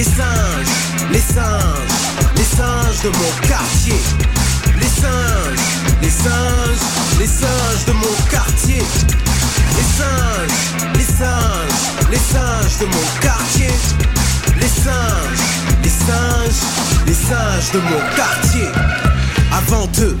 Les singes, les singes, les singes de mon quartier. Les singes, les singes, les singes de mon quartier. Les singes, les singes, les singes de mon quartier. Les singes, les singes, les singes de mon quartier. Avant eux,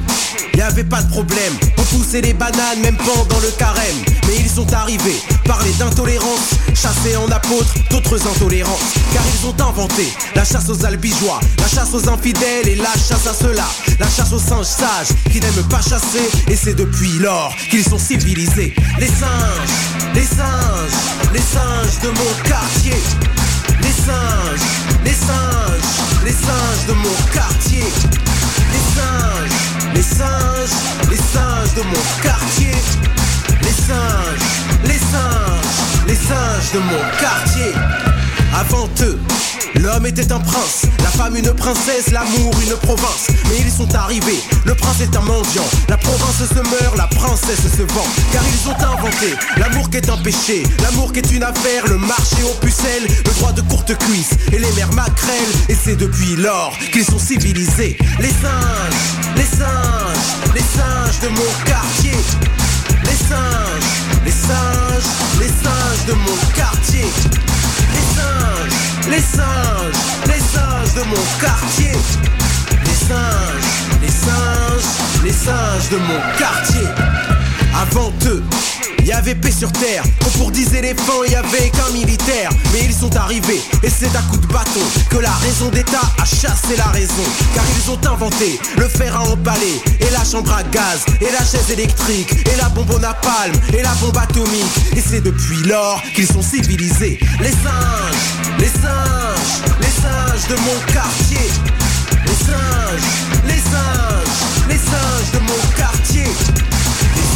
y avait pas de problème. On poussait les bananes même pendant le carême. Mais ils sont arrivés, parler d'intolérance, chassés en apôtres d'autres intolérances. Car ils ont inventé la chasse aux albigeois, la chasse aux infidèles et la chasse à ceux-là. La chasse aux singes sages qui n'aiment pas chasser. Et c'est depuis lors qu'ils sont civilisés. Les singes, les singes, les singes de mon quartier. Les singes, les singes, les singes de mon quartier. Les singes, les singes, les singes de mon quartier. Les singes, les singes, les singes de mon quartier. Avant eux, l'homme était un prince, la femme une princesse, l'amour une province. Mais ils sont arrivés, le prince est un mendiant, la province se meurt, la princesse se vend. Car ils ont inventé l'amour qui est un péché, l'amour qui est une affaire, le marché aux pucelles, le droit de courte cuisse et les mères maquerelles. Et c'est depuis lors qu'ils sont civilisés. Les singes, les singes, les singes de mon quartier. Les singes, les singes, les singes de mon quartier. Les singes, les singes, les singes de mon quartier. Les singes, les singes, les singes de mon quartier. Avant eux, il y avait paix sur terre. Quand pour 10 éléphants, il y avait qu'un militaire. Mais ils sont arrivés, et c'est à coup de bâton que la raison d'État a chassé la raison. Car ils ont inventé le fer à empaler, et la chambre à gaz, et la chaise électrique, et la bombe au napalm, et la bombe atomique. Et c'est depuis lors qu'ils sont civilisés. Les singes, les singes, les singes de mon quartier. Les singes, les singes, les singes de mon quartier.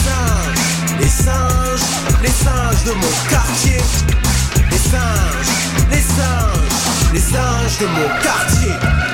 Les singes, les singes, les singes de mon quartier. Les singes, les singes, les singes de mon quartier.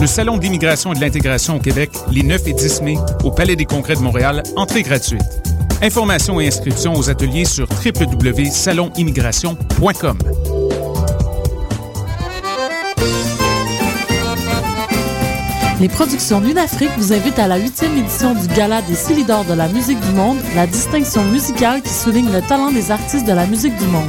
Le Salon d'immigration et de l'intégration au Québec, les 9 et 10 mai, au Palais des Congrès de Montréal, entrée gratuite. Informations et inscriptions aux ateliers sur www.salonimmigration.com. Les productions Lunafrique vous invitent à la huitième édition du Gala des Silidors de la musique du monde, la distinction musicale qui souligne le talent des artistes de la musique du monde.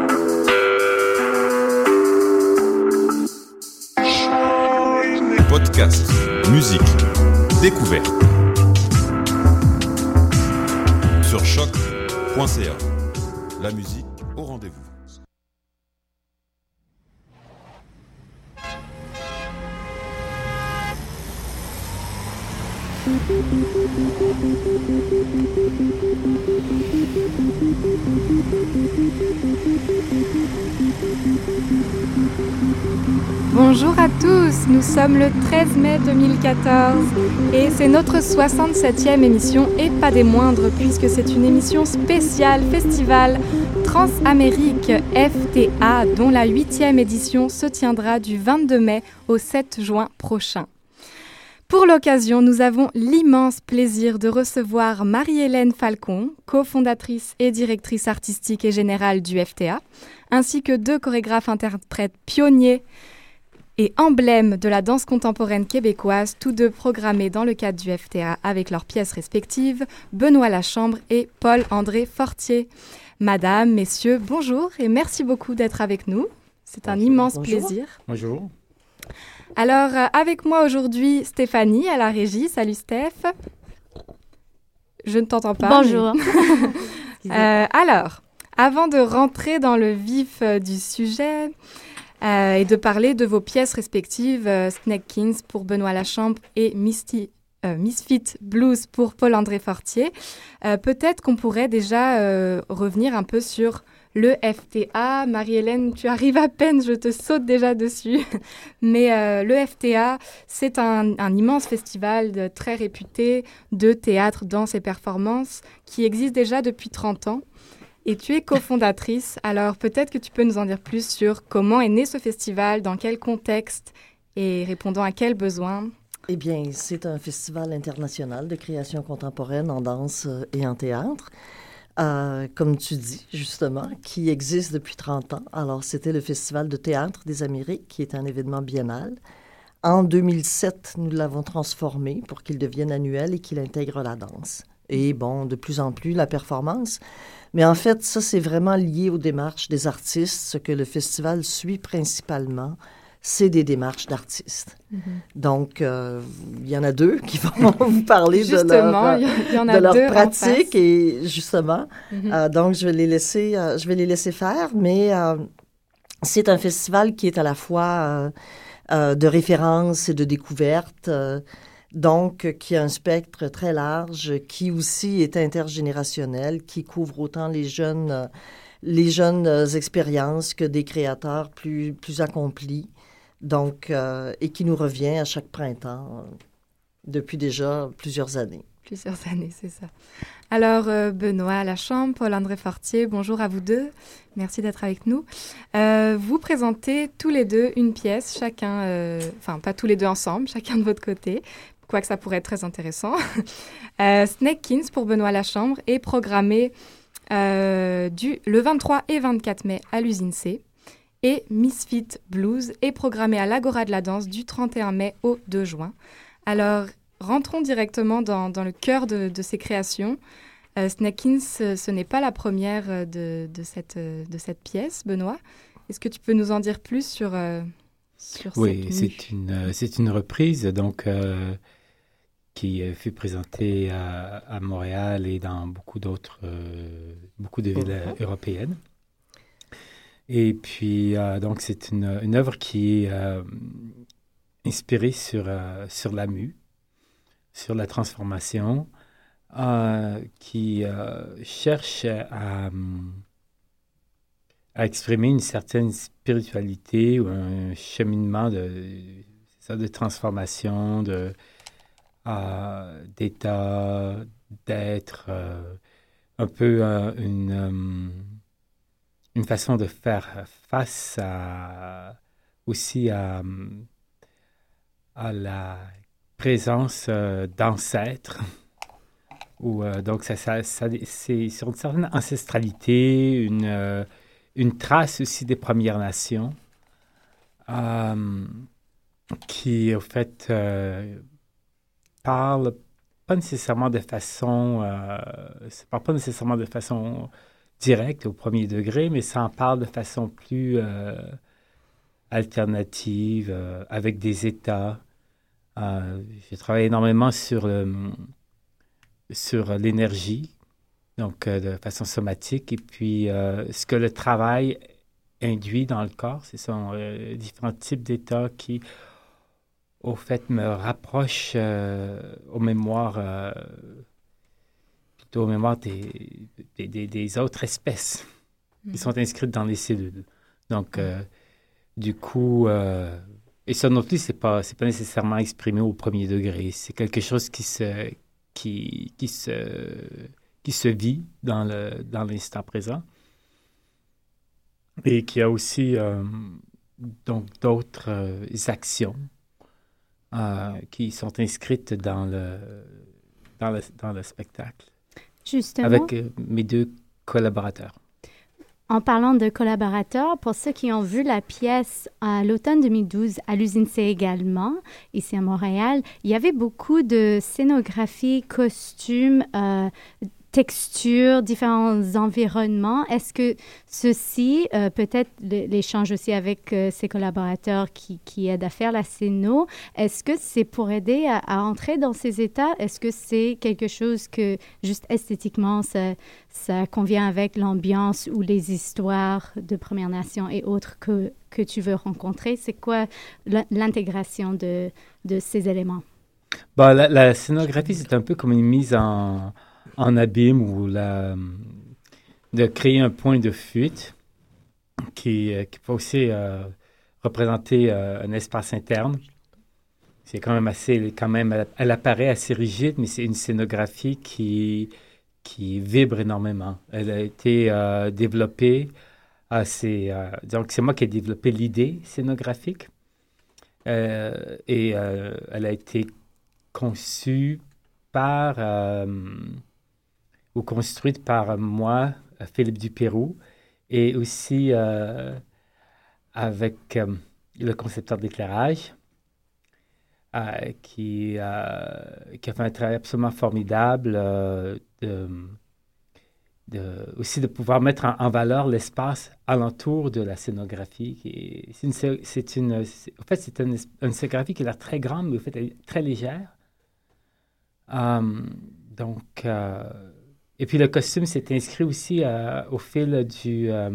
Musique, découverte. Sur choc.ca. La musique nous sommes le 13 mai 2014 et c'est notre 67e émission et pas des moindres puisque c'est une émission spéciale festival Transamérique FTA dont la 8e édition se tiendra du 22 mai au 7 juin prochain. Pour l'occasion, nous avons l'immense plaisir de recevoir Marie-Hélène Falcon, cofondatrice et directrice artistique et générale du FTA, ainsi que deux chorégraphes interprètes pionniers et emblèmes de la danse contemporaine québécoise, tous deux programmés dans le cadre du FTA avec leurs pièces respectives, Benoît Lachambre et Paul-André Fortier. Madame, messieurs, bonjour et merci beaucoup d'être avec nous. C'est un immense plaisir. Bonjour. Alors, euh, avec moi aujourd'hui, Stéphanie à la régie. Salut Steph. Je ne t'entends pas. Bonjour. Euh, alors, avant de rentrer dans le vif euh, du sujet euh, et de parler de vos pièces respectives, euh, Snake Kings pour Benoît Lachambre et euh, Misfit Blues pour Paul-André Fortier, euh, peut-être qu'on pourrait déjà revenir un peu sur le FTA. Marie-Hélène, tu arrives à peine, je te saute déjà dessus. Mais le FTA, c'est un, immense festival très réputé de théâtre, danse et performance qui existe déjà depuis 30 ans. Et tu es cofondatrice, alors peut-être que tu peux nous en dire plus sur comment est né ce festival, dans quel contexte et répondant à quels besoins? Eh bien, c'est un festival international de création contemporaine en danse euh, et en théâtre, euh, comme tu dis, justement, qui existe depuis 30 ans. Alors, c'était le Festival de théâtre des Amériques, qui est un événement biennal. En 2007, nous l'avons transformé pour qu'il devienne annuel et qu'il intègre la danse. Et bon, de plus en plus, la performance. Mais en fait, ça, c'est vraiment lié aux démarches des artistes. Ce que le festival suit principalement, c'est des démarches d'artistes. Donc, euh, il y en a deux qui vont vous parler de leur, euh, y, il y en a de leur deux pratique et justement, Mhm. euh, donc je vais les laisser, euh, je vais les laisser faire, mais euh, c'est un festival qui est à la fois euh, euh, de référence et de découverte, euh, donc qui a un spectre très large, qui aussi est intergénérationnel, qui couvre autant les jeunes, les jeunes euh, expériences que des créateurs plus plus accomplis, donc euh, et qui nous revient à chaque printemps euh, depuis déjà plusieurs années. Plusieurs années, c'est ça. Alors, Benoît Lachambre, Paul-André Fortier, bonjour à vous deux. Merci d'être avec nous. Vous présentez tous les deux une pièce, chacun, enfin pas tous les deux ensemble, chacun de votre côté, quoique ça pourrait être très intéressant. euh, Snake Kings pour Benoît Lachambre est programmé euh, du, le 23 et 24 mai à l'usine C. Et Misfit Blues est programmé à l'Agora de la Danse du 31 mai au 2 juin. Alors, rentrons directement dans, dans le cœur de, de ces créations. Euh, Snackins, ce, n'est pas la première euh, de, de cette, euh, de cette pièce, Benoît. Est-ce que tu peux nous en dire plus sur, euh, sur Oui, cette c'est une, c'est une reprise donc, euh, qui euh, fut présentée à, à Montréal et dans beaucoup d'autres, euh, beaucoup de villes euh, européennes. Et puis, euh, donc, c'est une, une œuvre qui est euh, inspirée sur, sur la mue, sur la transformation, qui cherche à, à exprimer une certaine spiritualité ou un cheminement de, de transformation, de, d'état, d'être, euh, un peu euh, une, euh, une façon de faire face aussi à, la présence d'ancêtres. Ou, euh, donc, ça, c'est sur une certaine ancestralité, une, une trace aussi des Premières Nations, qui, au fait, parle pas nécessairement de façon, euh, ça parle pas nécessairement de façon directe au premier degré, mais ça en parle de façon plus euh, alternative, euh, avec des états. J'ai travaillé énormément sur, sur l'énergie, donc de façon somatique, et puis ce que le travail induit dans le corps, ce sont différents types d'états qui au fait, me rapproche aux mémoires, plutôt aux mémoires des, des, des, autres espèces qui sont inscrites dans les cellules. Donc, du coup, et ça non plus, c'est pas, c'est pas nécessairement exprimé au premier degré. C'est quelque chose qui se, qui, qui se, qui se vit dans le, dans l'instant présent. Et qui a aussi euh, donc d'autres euh, actions euh, qui sont inscrites dans le, dans le, dans le spectacle. Justement. Avec mes deux collaborateurs. En parlant de collaborateurs, pour ceux qui ont vu la pièce à l'automne 2012 à l'usine C également, ici à Montréal, il y avait beaucoup de scénographie, costumes, euh, textures, différents environnements. Est-ce que ceci, euh, peut-être l'échange aussi avec euh, ses collaborateurs qui, qui, aident à faire la scéno, est-ce que c'est pour aider à, entrer dans ces états? Est-ce que c'est quelque chose que juste esthétiquement, ça, ça convient avec l'ambiance ou les histoires de Première Nation et autres que, que tu veux rencontrer? C'est quoi l'intégration de, de, ces éléments? Bon, la, la scénographie, c'est un peu comme une mise en en abîme ou de créer un point de fuite qui, euh, qui peut aussi euh, représenter euh, un espace interne. C'est quand même assez, quand même, elle, apparaît assez rigide, mais c'est une scénographie qui, qui vibre énormément. Elle a été développée assez, donc c'est moi qui ai développé l'idée scénographique et elle a été conçue par ou construite par moi, Philippe Dupérou, et aussi euh, avec euh, le concepteur d'éclairage, euh, qui, a fait un travail absolument formidable aussi de pouvoir mettre en, valeur l'espace alentour de la scénographie. C'est une, en fait, c'est une, scénographie qui l'air très grande, mais en fait, elle est très légère. donc, et puis le costume s'est inscrit aussi euh, au fil du euh,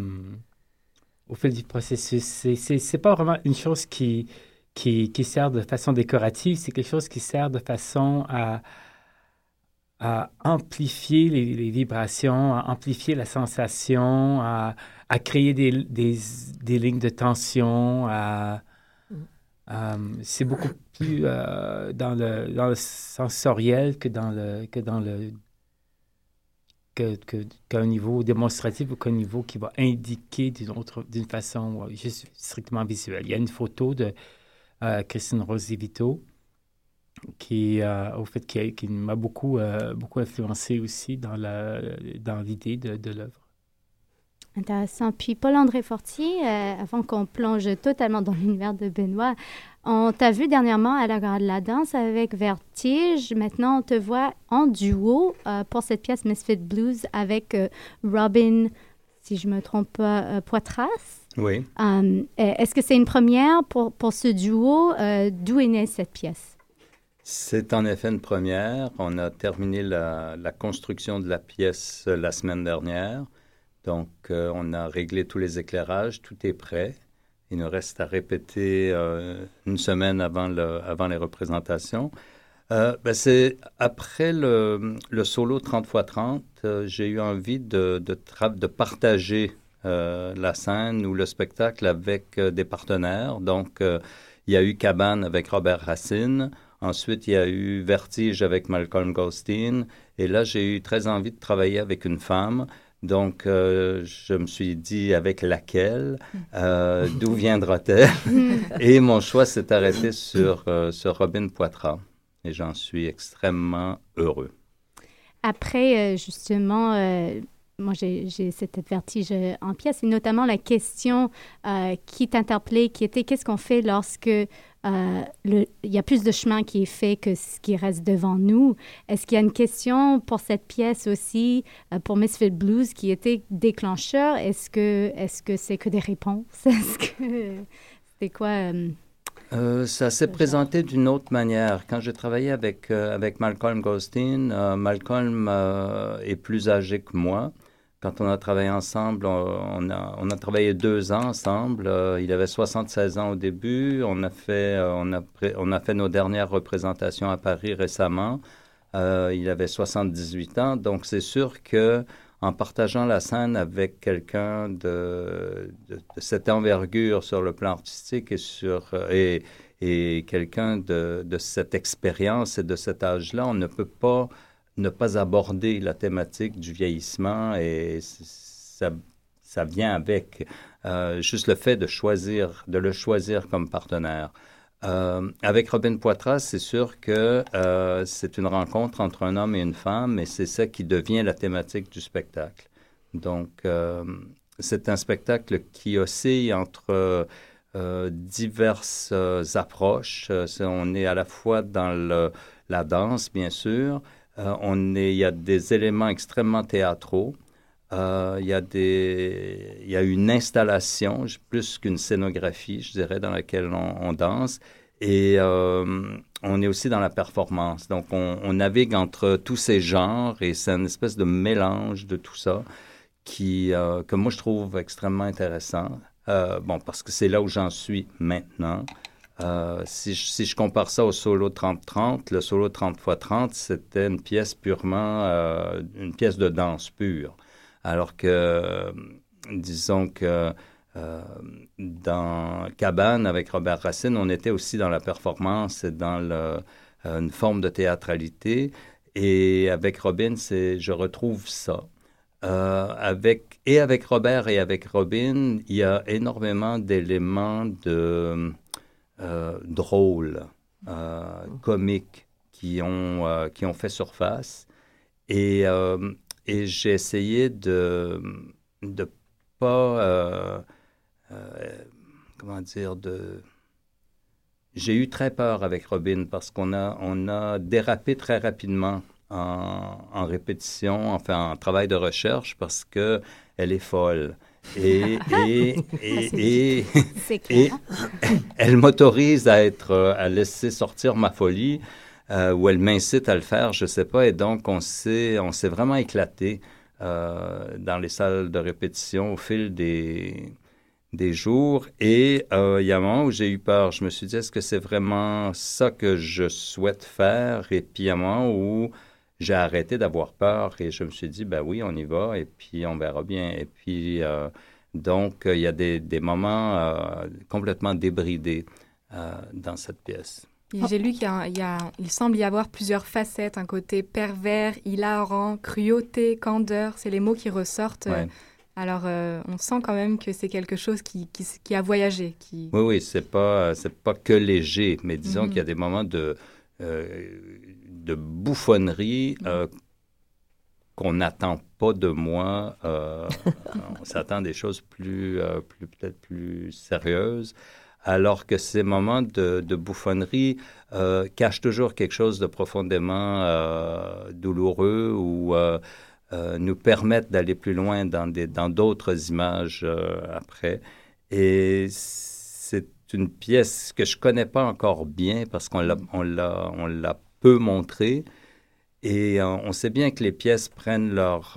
au fil du processus. C'est, c'est, pas vraiment une chose qui, qui, qui sert de façon décorative, c'est quelque chose qui sert de façon à, à amplifier les, vibrations, à amplifier la sensation, à, à créer des, des, des, lignes de tension. Euh, c'est beaucoup plus dans, le, dans le sensoriel que dans le, que dans le qu'un niveau démonstratif ou qu'un niveau qui va indiquer d'une façon euh, juste strictement visuelle. Il y a une photo de euh, Christine Rosivito qui, euh, au fait, qui, m'a beaucoup, beaucoup influencé aussi dans la dans l'idée de l'œuvre. Intéressant. Puis Paul-André Fortier, avant qu'on plonge totalement dans l'univers de Benoît, on t'a vu dernièrement à la Gare de la Danse avec Vertige. Maintenant, on te voit en duo euh, pour cette pièce Misfit Blues avec euh, Robin, si je ne me trompe pas, euh, Poitras. Oui. Est-ce que c'est une première pour, pour ce duo? D'où est née cette pièce? C'est en effet une première. On a terminé la, la construction de la pièce la semaine dernière. Donc, on a réglé tous les éclairages, tout est prêt. Il nous reste à répéter euh, une semaine avant, le, avant les représentations. Euh, ben c'est après le, solo 30 x 30, j'ai eu envie de, de, de partager euh, la scène ou le spectacle avec des partenaires. Donc, il y a eu Cabane avec Robert Racine. Ensuite, il y a eu Vertige avec Malcolm Goldstein. Et là, j'ai eu très envie de travailler avec une femme. Donc, euh, je me suis dit avec laquelle, euh, d'où viendra-t-elle? Et mon choix s'est arrêté sur, euh, sur Robin Poitras. Et j'en suis extrêmement heureux. Après, justement, moi, j'ai cette vertige en pièce, et notamment la question qui t'interpellait, qui était qu'est-ce qu'on fait lorsque euh, il y a plus de chemin qui est fait que ce qui reste devant nous. Est-ce qu'il y a une question pour cette pièce aussi, euh, pour Misfit Blues, qui était déclencheur? Est-ce que est-ce que c'est que des réponses? Est-ce que c'était quoi? Euh, ça s'est présenté d'une autre manière. Quand j'ai travaillé avec, avec Malcolm Goldstein, Malcolm est plus âgé que moi. Quand on a travaillé ensemble, on, a, travaillé deux ans ensemble. il avait 76 ans au début. On a fait, a, on a fait nos dernières représentations à Paris récemment. il avait 78 ans. Donc, c'est sûr que en partageant la scène avec quelqu'un de, cette envergure sur le plan artistique et, et, quelqu'un de, cette expérience et de cet âge-là, on ne peut pas ne pas aborder la thématique du vieillissement et ça, ça vient avec euh, juste le fait de choisir, de le choisir comme partenaire. Euh, avec Robin Poitras, c'est sûr que euh, c'est une rencontre entre un homme et une femme, et c'est ça qui devient la thématique du spectacle. Donc, c'est un spectacle qui oscille entre diverses approches. on est à la fois dans la danse, bien sûr. On est, il y a des éléments extrêmement théâtraux. il, y a des, il y a une installation, plus qu'une scénographie, je dirais, dans laquelle on, on danse. Et euh, on est aussi dans la performance. Donc, on, navigue entre tous ces genres et c'est une espèce de mélange de tout ça qui, euh, que moi, je trouve extrêmement intéressant. Euh, bon, parce que c'est là où j'en suis maintenant. Si, je, si, je, compare ça au solo 30-30, le solo 30 x 30, c'était une pièce purement, une pièce de danse pure. Alors que, disons que euh, dans Cabane avec Robert Racine, on était aussi dans la performance et dans euh, une forme de théâtralité. Et avec Robin, je retrouve ça. Euh, et avec Robert et avec Robin, il y a énormément d'éléments de drôles, comiques qui ont, qui ont fait surface. Et, j'ai essayé de ne pas euh, comment dire, de... J'ai eu très peur avec Robin parce qu'on a, on a dérapé très rapidement en, en, répétition, enfin en travail de recherche parce que elle est folle. Et, et, et, et, elle m'autorise à être, à laisser sortir ma folie, euh, ou elle m'incite à le faire, je sais pas. Et donc, on s'est, on s'est vraiment éclaté euh, dans les salles de répétition au fil des, des jours. Et euh, il y a un moment où j'ai eu peur. Je me suis dit, est-ce que c'est vraiment ça que je souhaite faire? Et puis il y a un moment où j'ai arrêté d'avoir peur et je me suis dit, ben oui, on y va et puis on verra bien. Et puis, euh, donc, il y a des, des moments euh, complètement débridés dans cette pièce. J'ai lu qu'il il semble y avoir plusieurs facettes, un côté pervers, hilarant, cruauté, candeur, c'est les mots qui ressortent. Alors, euh, on sent quand même que c'est quelque chose qui, qui, a voyagé. Qui... Oui, oui, c'est pas, c'est pas que léger, mais disons mhm. qu'il y a des moments de, euh, de bouffonnerie euh, qu'on n'attend pas de moi. on s'attend à des choses plus, peut-être plus sérieuses. Alors que ces moments de, bouffonnerie cachent toujours quelque chose de profondément douloureux ou euh, nous permettent d'aller plus loin dans d'autres images euh, après. Et c'est une pièce que je connais pas encore bien parce qu'on l'a on l'a on l'a peu montrée et euh, on sait bien que les pièces prennent leur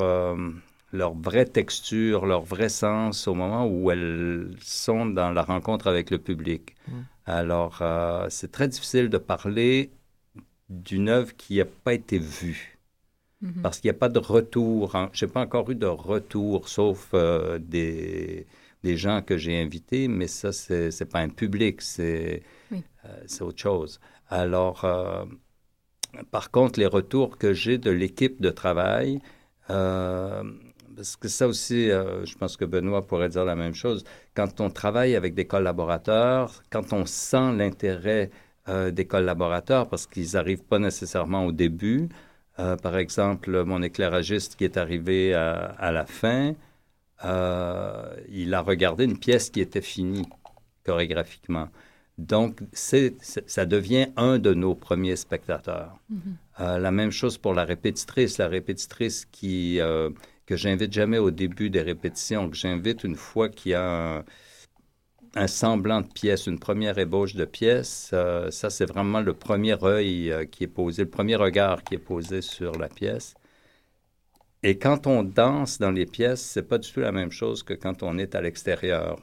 leur vraie texture, leur vrai sens au moment où elles sont dans la rencontre avec le public. Mmh. Alors, c'est très difficile de parler d'une œuvre qui n'a pas été vue. Mhm. Parce qu'il n'y a pas de retour. Je n'ai pas encore eu de retour, sauf euh, des, des, gens que j'ai invités, mais ça, ce n'est pas un public, c'est euh, autre chose. Alors, euh, par contre, les retours que j'ai de l'équipe de travail, parce que ça aussi, je pense que Benoît pourrait dire la même chose, quand on travaille avec des collaborateurs, quand on sent l'intérêt des collaborateurs, parce qu'ils n'arrivent pas nécessairement au début, euh, par exemple, mon éclairagiste qui est arrivé à, la fin, euh, il a regardé une pièce qui était finie chorégraphiquement. Donc, ça devient un de nos premiers spectateurs. Mm-hmm. Euh, la même chose pour la répétitrice. La répétitrice qui, que j'invite jamais au début des répétitions, que j'invite une fois qu'il y a un, un semblant de pièce, une première ébauche de pièce. Euh, ça, c'est vraiment le premier œil euh, qui est posé, le premier regard qui est posé sur la pièce. Et quand on danse dans les pièces, c'est pas du tout la même chose que quand on est à l'extérieur.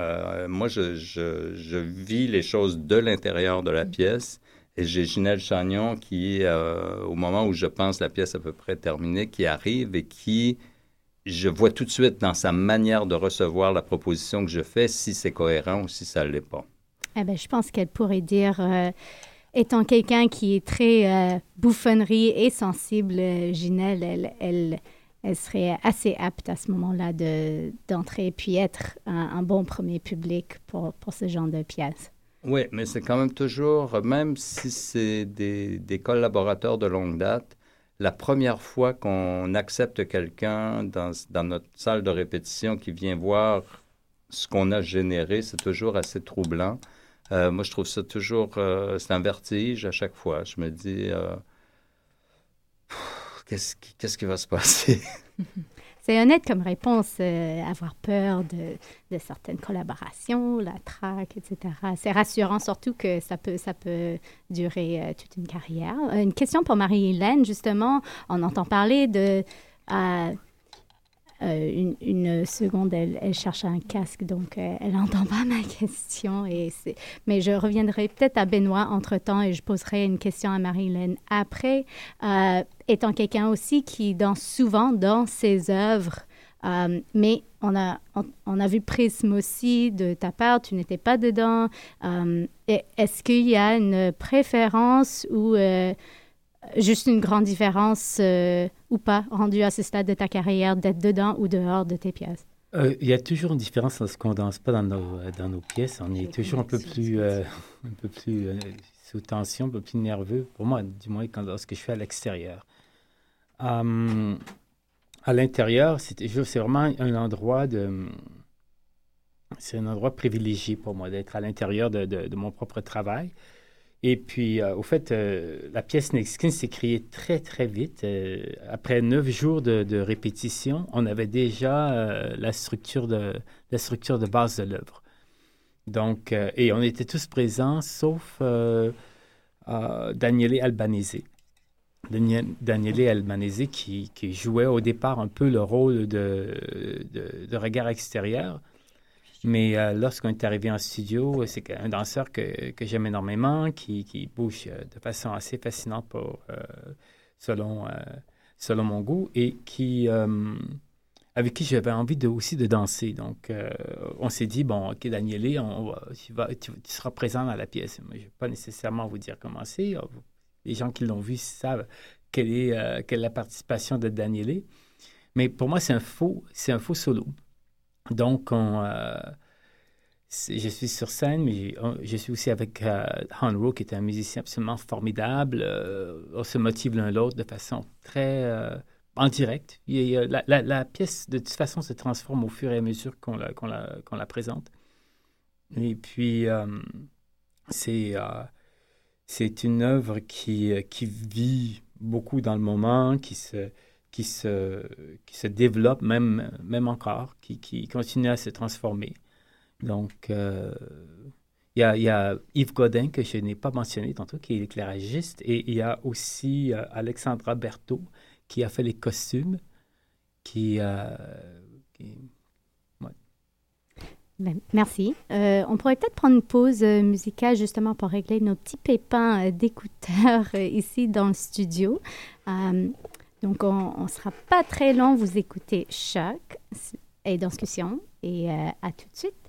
Euh, moi, je, je, vis les choses de l'intérieur de la pièce. Et j'ai Ginelle Chagnon qui, euh, au moment où je pense la pièce à peu près terminée, qui arrive et qui, je vois tout de suite dans sa manière de recevoir la proposition que je fais si c'est cohérent ou si ça ne l'est pas. Eh ben, je pense qu'elle pourrait dire, euh, étant quelqu'un qui est très bouffonnerie et sensible, Ginelle, elle, elle, elle serait assez apte à ce moment-là de, d'entrer puis être un, bon premier public pour, pour ce genre de pièces. Oui, mais c'est quand même toujours, même si c'est des, des, collaborateurs de longue date, la première fois qu'on accepte quelqu'un dans, dans, notre salle de répétition qui vient voir ce qu'on a généré, c'est toujours assez troublant. Euh, moi, je trouve ça toujours, euh, c'est un vertige à chaque fois. Je me dis, euh, qu'est-ce qui, qu'est-ce qui va se passer? C'est honnête comme réponse, avoir peur de, certaines collaborations, la traque, etc. C'est rassurant, surtout que ça peut, ça peut durer toute une carrière. Une question pour Marie-Hélène, justement. On entend parler de euh, une, seconde, elle, cherche un casque, donc euh, elle n'entend pas ma question. Et Mais je reviendrai peut-être à Benoît entre-temps et je poserai une question à Marie-Hélène après. Euh, étant quelqu'un aussi qui danse souvent dans ses œuvres, mais on a, on, a vu Prisme aussi de ta part, tu n'étais pas dedans. Est-ce qu'il y a une préférence ou juste une grande différence euh, ou pas, rendu à ce stade de ta carrière, d'être dedans ou dehors de tes pièces? Euh, il y a toujours une différence parce qu'on ne danse pas dans nos, euh, dans nos pièces. On est toujours un peu plus, un peu plus sous tension, un peu plus nerveux, pour moi, du moins, quand, lorsque je suis à l'extérieur. Hum, à l'intérieur, c'est vraiment un endroit de... C'est un endroit privilégié pour moi d'être à l'intérieur de, de, mon propre travail. Et puis, euh, au fait, euh, la pièce Nexkin s'est créée très, très vite. Euh, après neuf jours de, répétition, on avait déjà la, structure de, la structure de base de l'œuvre. Donc, et on était tous présents, sauf Daniele Albanese. Daniele Albanese qui, qui, jouait au départ un peu le rôle de, de regard extérieur. Mais euh, lorsqu'on est arrivé en studio, c'est un danseur que, j'aime énormément, qui, bouge euh, de façon assez fascinante euh, selon, selon mon goût et qui, avec qui j'avais envie de, aussi de danser. Donc, on s'est dit, bon, OK, Danielé, on, tu, vas, tu, seras présent dans la pièce. je ne vais pas nécessairement vous dire comment c'est. Les gens qui l'ont vu savent quelle est, quelle la participation de Danielé. Mais pour moi, c'est un c'est un faux solo. Donc, euh, je suis sur scène, mais je suis aussi avec euh, Han qui est un musicien absolument formidable. Euh, on se motive l'un l'autre de façon très en direct. la, pièce, de toute façon, se transforme au fur et à mesure qu'on la, présente. Et puis, c'est c'est une œuvre qui, qui vit beaucoup dans le moment, qui se qui se, qui se développe même, même encore, qui, qui continue à se transformer. Donc, euh, il y, a, y, a, Yves Godin, que je n'ai pas mentionné tantôt, qui est éclairagiste, et il y a aussi euh, Alexandra Berthaud, qui a fait les costumes, qui... Euh, ben, merci. on pourrait peut-être prendre une pause musicale justement pour régler nos petits pépins d'écouteurs ici dans le studio. Donc, on ne sera pas très long. Vous écoutez Choc et discussion. Et euh, à tout de suite.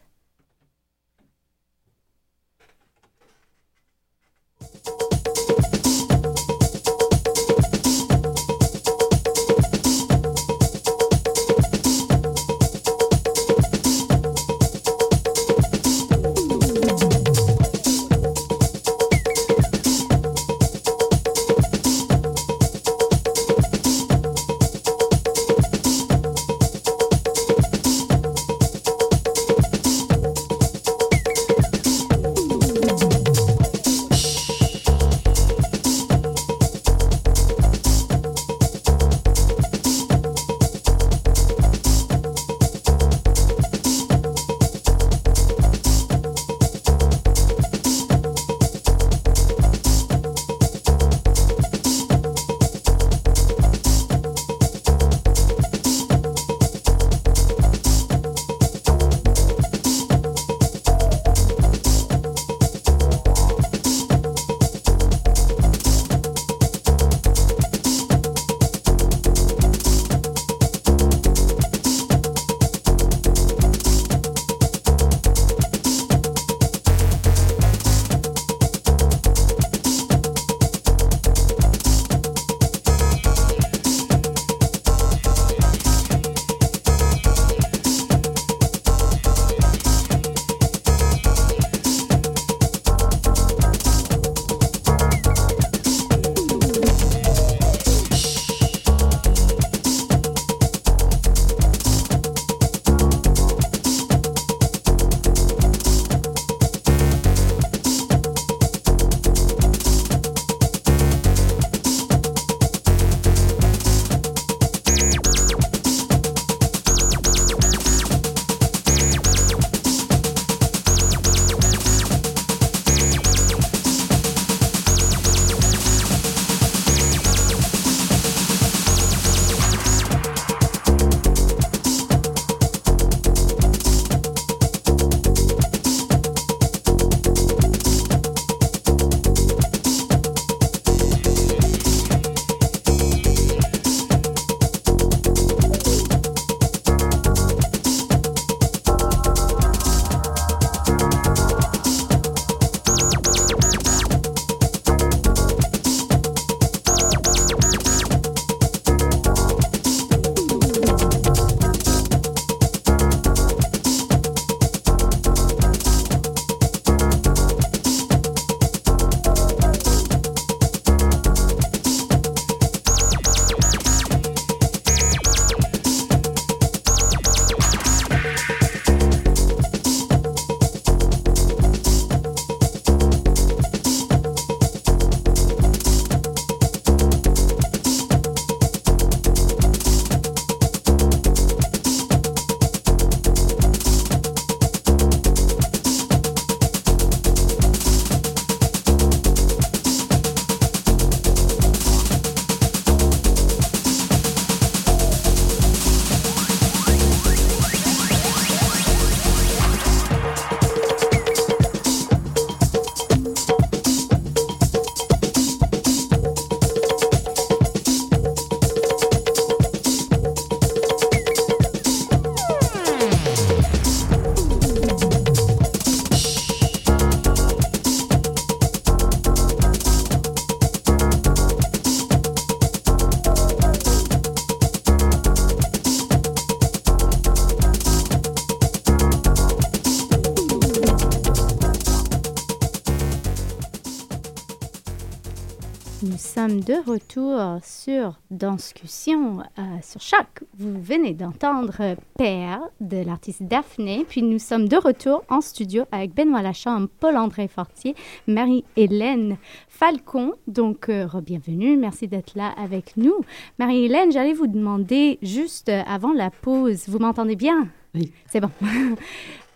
Sommes de retour sur Danscussion euh, sur Choc. Vous venez d'entendre Père de l'artiste Daphné, puis nous sommes de retour en studio avec Benoît Lachambre, Paul-André Fortier, Marie-Hélène Falcon. Donc, euh, bienvenue, merci d'être là avec nous. Marie-Hélène, j'allais vous demander juste euh, avant la pause, vous m'entendez bien? Oui. C'est bon.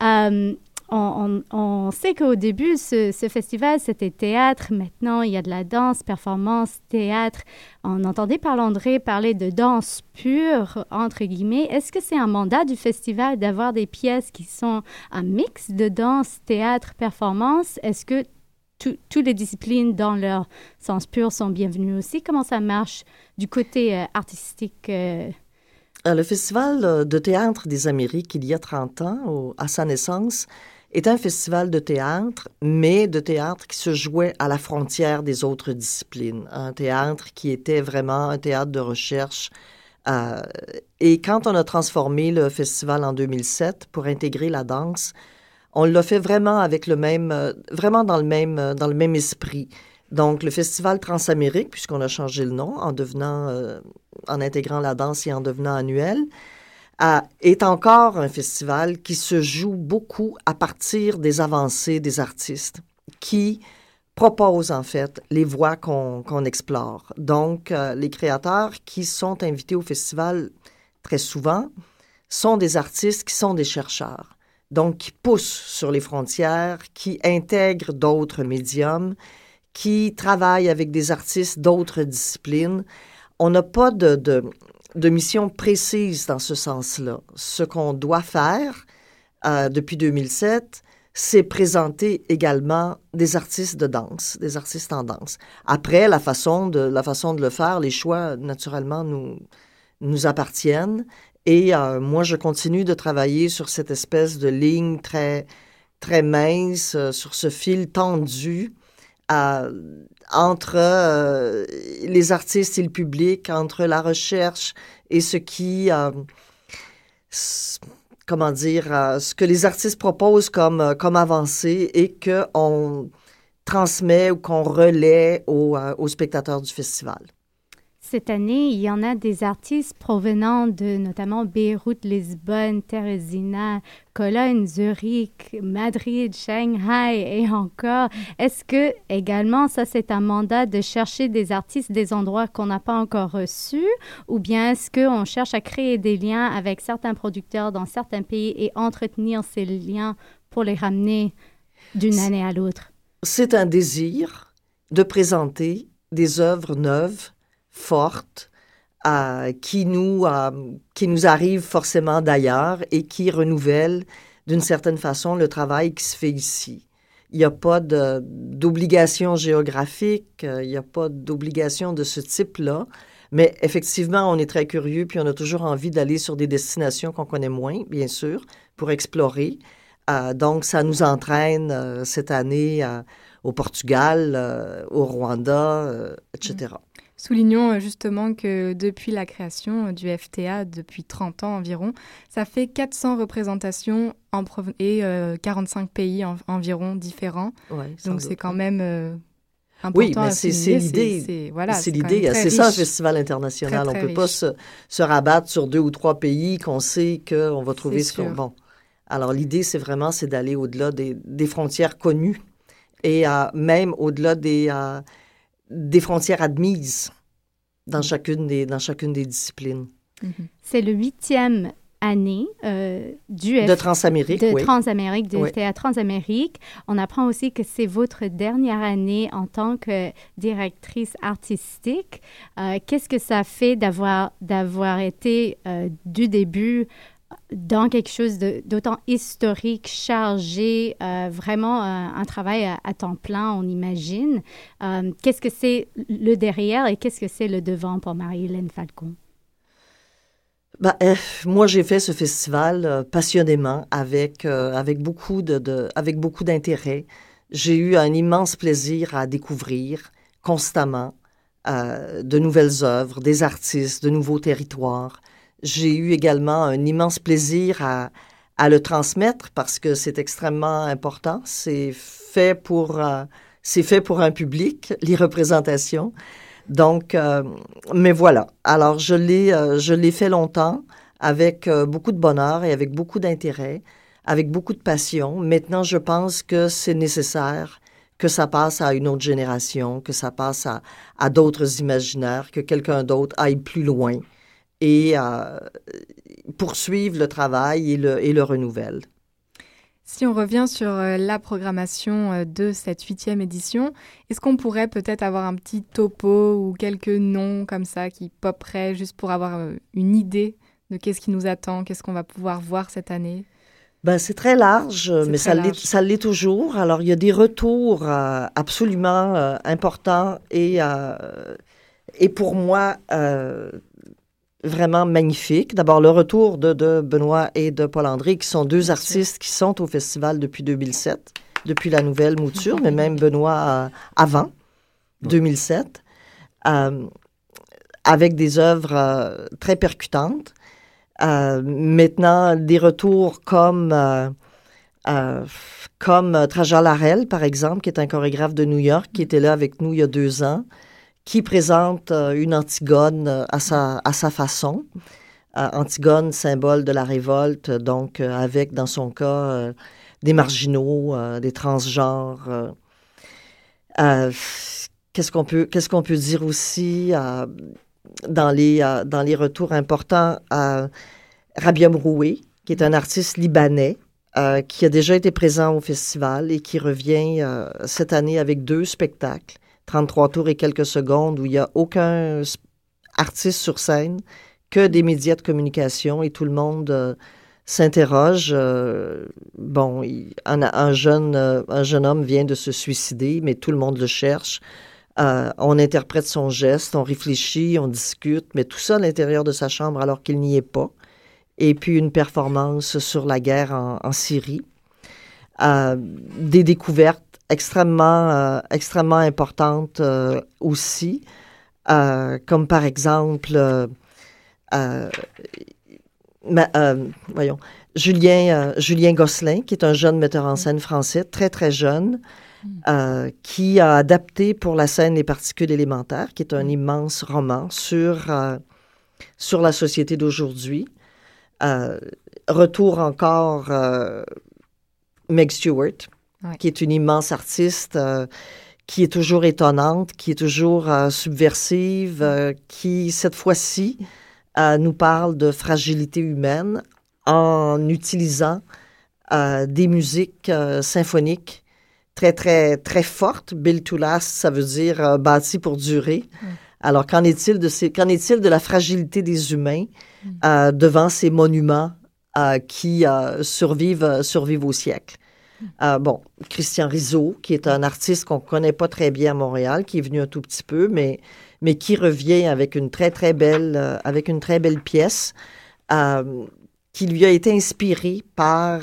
Euh, on, sait qu'au début, ce, festival, c'était théâtre. Maintenant, il y a de la danse, performance, théâtre. On entendait par André parler de danse pure, entre guillemets. Est-ce que c'est un mandat du festival d'avoir des pièces qui sont un mix de danse, théâtre, performance? Est-ce que toutes les disciplines dans leur sens pur sont bienvenues aussi? Comment ça marche du côté euh, artistique? Euh? Euh, le Festival de théâtre des Amériques, il y a 30 ans, à sa naissance, est un festival de théâtre, mais de théâtre qui se jouait à la frontière des autres disciplines. Un théâtre qui était vraiment un théâtre de recherche. Euh, et quand on a transformé le festival en 2007 pour intégrer la danse, on l'a fait vraiment avec le même, euh, vraiment dans le même, euh, dans le même esprit. Donc, le festival Transamérique, puisqu'on a changé le nom en devenant, en intégrant la danse et en devenant annuel, est encore un festival qui se joue beaucoup à partir des avancées des artistes, qui proposent en fait les voies qu'on explore. Donc, euh, les créateurs qui sont invités au festival très souvent sont des artistes qui sont des chercheurs, donc qui poussent sur les frontières, qui intègrent d'autres médiums, qui travaillent avec des artistes d'autres disciplines. On n'a pas de, de mission précise dans ce sens-là. Ce qu'on doit faire euh, depuis 2007, c'est présenter également des artistes de danse, des artistes en danse. Après, la façon de, la façon de le faire, les choix, naturellement, nous, nous appartiennent. Et euh, moi, je continue de travailler sur cette espèce de ligne très, très mince, euh, sur ce fil tendu entre euh, les artistes et le public, entre la recherche et ce qui, euh, comment dire, euh, ce que les artistes proposent comme, comme avancée et qu'on transmet ou qu'on relaie aux spectateurs du festival. Cette année, il y en a des artistes provenant de notamment Beyrouth, Lisbonne, Teresina, Cologne, Zurich, Madrid, Shanghai et encore. Est-ce que également ça c'est un mandat de chercher des artistes des endroits qu'on n'a pas encore reçus? Ou bien est-ce qu'on cherche à créer des liens avec certains producteurs dans certains pays et entretenir ces liens pour les ramener d'une année à l'autre? C'est un désir de présenter des œuvres neuves forte euh, qui, nous, euh, qui nous arrive forcément d'ailleurs et qui renouvelle d'une certaine façon le travail qui se fait ici. Il n'y a pas d'obligation géographique, euh, il n'y a pas d'obligation de ce type-là, mais effectivement, on est très curieux, puis on a toujours envie d'aller sur des destinations qu'on connaît moins, bien sûr, pour explorer. donc, ça nous entraîne cette année au Portugal, au Rwanda, etc. Soulignons euh, justement que depuis la création euh, du FTA, depuis 30 ans environ, ça fait 400 représentations en et 45 euh, pays environ différents. Donc c'est quand même important. Oui, mais c'est l'idée. C'est voilà, l'idée. C'est ça un festival international. on ne peut pas se, se, rabattre sur deux ou trois pays qu'on sait qu'on va trouver ce qu'on... Bon. Alors l'idée, c'est vraiment c'est d'aller au-delà des, des, frontières connues et même au-delà des des frontières admises dans chacune des, dans chacune des disciplines. Mhm. C'est le huitième année euh, du de Transamérique, de Transamérique, de Théâtre Transamérique. On apprend aussi que c'est votre dernière année en tant que directrice artistique. Euh, qu'est-ce que ça fait d'avoir d'avoir été euh, du début dans quelque chose d'autant historique, chargé, euh, vraiment un, travail à, temps plein, on imagine. Euh, qu'est-ce que c'est le derrière et qu'est-ce que c'est le devant pour Marie-Hélène Falcon? Ben, euh, moi, j'ai fait ce festival passionnément, avec, avec beaucoup de, avec beaucoup d'intérêt. J'ai eu un immense plaisir à découvrir constamment de nouvelles œuvres, des artistes, de nouveaux territoires. J'ai eu également un immense plaisir à, à le transmettre parce que c'est extrêmement important. C'est fait pour, euh, c'est fait pour un public, les représentations. Donc, euh, mais voilà. Alors, je l'ai, euh, je l'ai fait longtemps avec euh, beaucoup de bonheur et avec beaucoup d'intérêt, avec beaucoup de passion. Maintenant, je pense que c'est nécessaire que ça passe à une autre génération, que ça passe à, à d'autres imaginaires, que quelqu'un d'autre aille plus loin et poursuive le travail et le, et le renouvelle. Si on revient sur euh, la programmation euh, de cette huitième édition, est-ce qu'on pourrait peut-être avoir un petit topo ou quelques noms comme ça qui poperaient juste pour avoir euh, une idée de qu'est-ce qui nous attend, qu'est-ce qu'on va pouvoir voir cette année? Ben, c'est très large, mais ça l'est, ça l'est toujours. Alors, il y a des retours absolument importants et, et pour moi vraiment magnifique. D'abord, le retour de, de, Benoît et de Paul André, qui sont deux artistes qui sont au festival depuis 2007, depuis la nouvelle mouture, mais même Benoît euh, avant 2007, euh, avec des œuvres euh, très percutantes. maintenant, des retours comme comme Trajan Larel, par exemple, qui est un chorégraphe de New York, qui était là avec nous il y a deux ans, qui présente euh, une Antigone euh, à sa, façon. Euh, Antigone, symbole de la révolte, donc avec, dans son cas, des marginaux, des transgenres. qu'est-ce qu'on peut, dire aussi dans, les, dans les retours importants à Rabia Mroué, qui est un artiste libanais, qui a déjà été présent au festival et qui revient cette année avec deux spectacles. 33 tours et quelques secondes où il n'y a aucun artiste sur scène, que des médias de communication et tout le monde euh, s'interroge. Euh, bon, un, jeune, euh, un jeune homme vient de se suicider, mais tout le monde le cherche. on interprète son geste, on réfléchit, on discute, mais tout ça à l'intérieur de sa chambre alors qu'il n'y est pas. Et puis une performance sur la guerre en Syrie. des découvertes extrêmement, euh, extrêmement importantes euh, aussi, euh, comme par exemple, voyons, Julien, Julien Gosselin, qui est un jeune metteur en scène français, très très jeune, qui a adapté pour la scène Les particules élémentaires, qui est un immense roman sur, sur la société d'aujourd'hui. retour encore Meg Stewart, qui est une immense artiste, euh, qui est toujours étonnante, qui est toujours euh, subversive, euh, qui, cette fois-ci, nous parle de fragilité humaine en utilisant des musiques symphoniques très, très, très fortes. Bill to last, ça veut dire bâti pour durer. Alors, qu'en est-il de, ces, qu'en est-il de la fragilité des humains mm. devant ces monuments qui survivent, survivent au siècle? Euh, bon, Christian Rizzo, qui est un artiste qu'on ne connaît pas très bien à Montréal, qui est venu un tout petit peu, mais, mais qui revient avec une très, très belle, euh, avec une très belle pièce euh, qui lui a été inspirée par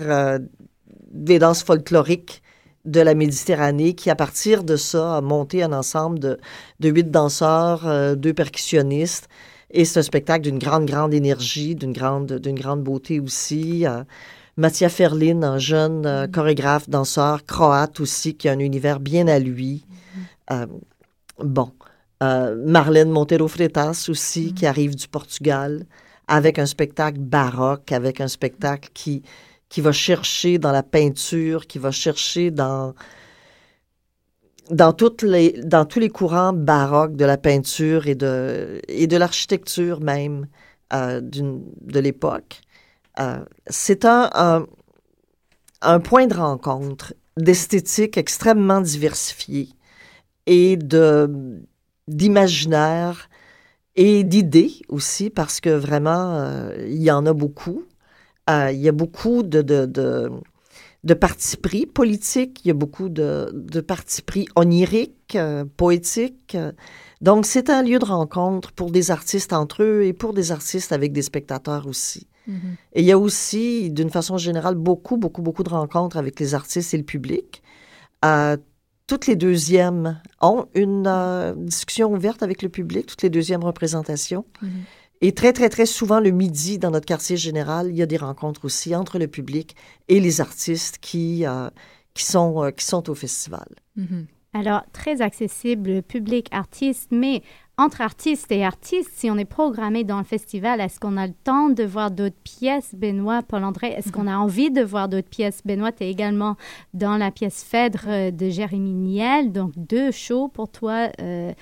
des danses folkloriques de la Méditerranée, qui, à partir de ça, a monté un ensemble de, de huit danseurs, deux percussionnistes. Et c'est un spectacle d'une grande, grande énergie, d'une grande, d'une grande beauté aussi. Mattia Ferlin, un jeune euh, mm-hmm. chorégraphe, danseur croate aussi, qui a un univers bien à lui. Mm-hmm. Euh, bon. Euh, Marlène Montero Freitas aussi, qui mm-hmm. arrive du Portugal, avec un spectacle baroque, avec un spectacle qui, qui va chercher dans la peinture, qui va chercher dans, dans, toutes les, dans tous les courants baroques de la peinture et de, et de l'architecture même de l'époque. Euh, c'est un, un, point de rencontre d'esthétique extrêmement diversifiée et de d'imaginaire et d'idées aussi, parce que vraiment, euh, il y en a beaucoup. Euh, il y a beaucoup de, de, de, de partis pris politiques, il y a beaucoup de, de partis pris oniriques, poétiques. Donc, c'est un lieu de rencontre pour des artistes entre eux et pour des artistes avec des spectateurs aussi. Et il y a aussi, d'une façon générale, beaucoup, beaucoup, beaucoup de rencontres avec les artistes et le public. Euh, toutes les deuxièmes ont une euh, discussion ouverte avec le public, toutes les deuxièmes représentations. Mm-hmm. Et très, très, très souvent, le midi, dans notre quartier général, il y a des rencontres aussi entre le public et les artistes qui, euh, qui, sont, qui sont au festival. Mm-hmm. Alors, très accessible, public, artiste, mais entre artistes et artistes, si on est programmé dans le festival, est-ce qu'on a le temps de voir d'autres pièces, Benoît, Paul-André? Est-ce qu'on a envie de voir d'autres pièces? Benoît, tu es également dans la pièce Phèdre euh, de Jérémy Niel, donc deux shows pour toi euh,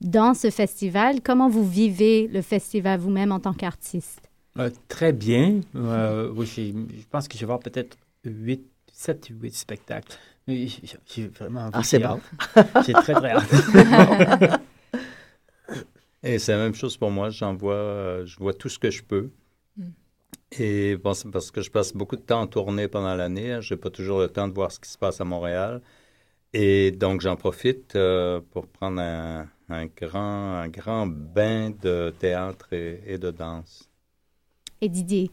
dans ce festival. Comment vous vivez le festival vous-même en tant qu'artiste? Euh, très bien. Euh, oui, je pense que je vais voir peut-être 8, 7 ou 8 spectacles. J'ai vraiment envie ah, c'est bon. J'ai très, très hâte. Et c'est la même chose pour moi. J'en vois, euh, je vois tout ce que je peux. Mm. Et bon, c'est parce que je passe beaucoup de temps en tournée pendant l'année. Hein. Je n'ai pas toujours le temps de voir ce qui se passe à Montréal. Et donc, j'en profite euh, pour prendre un, un, grand, un grand bain de théâtre et, et de danse. Et Didier,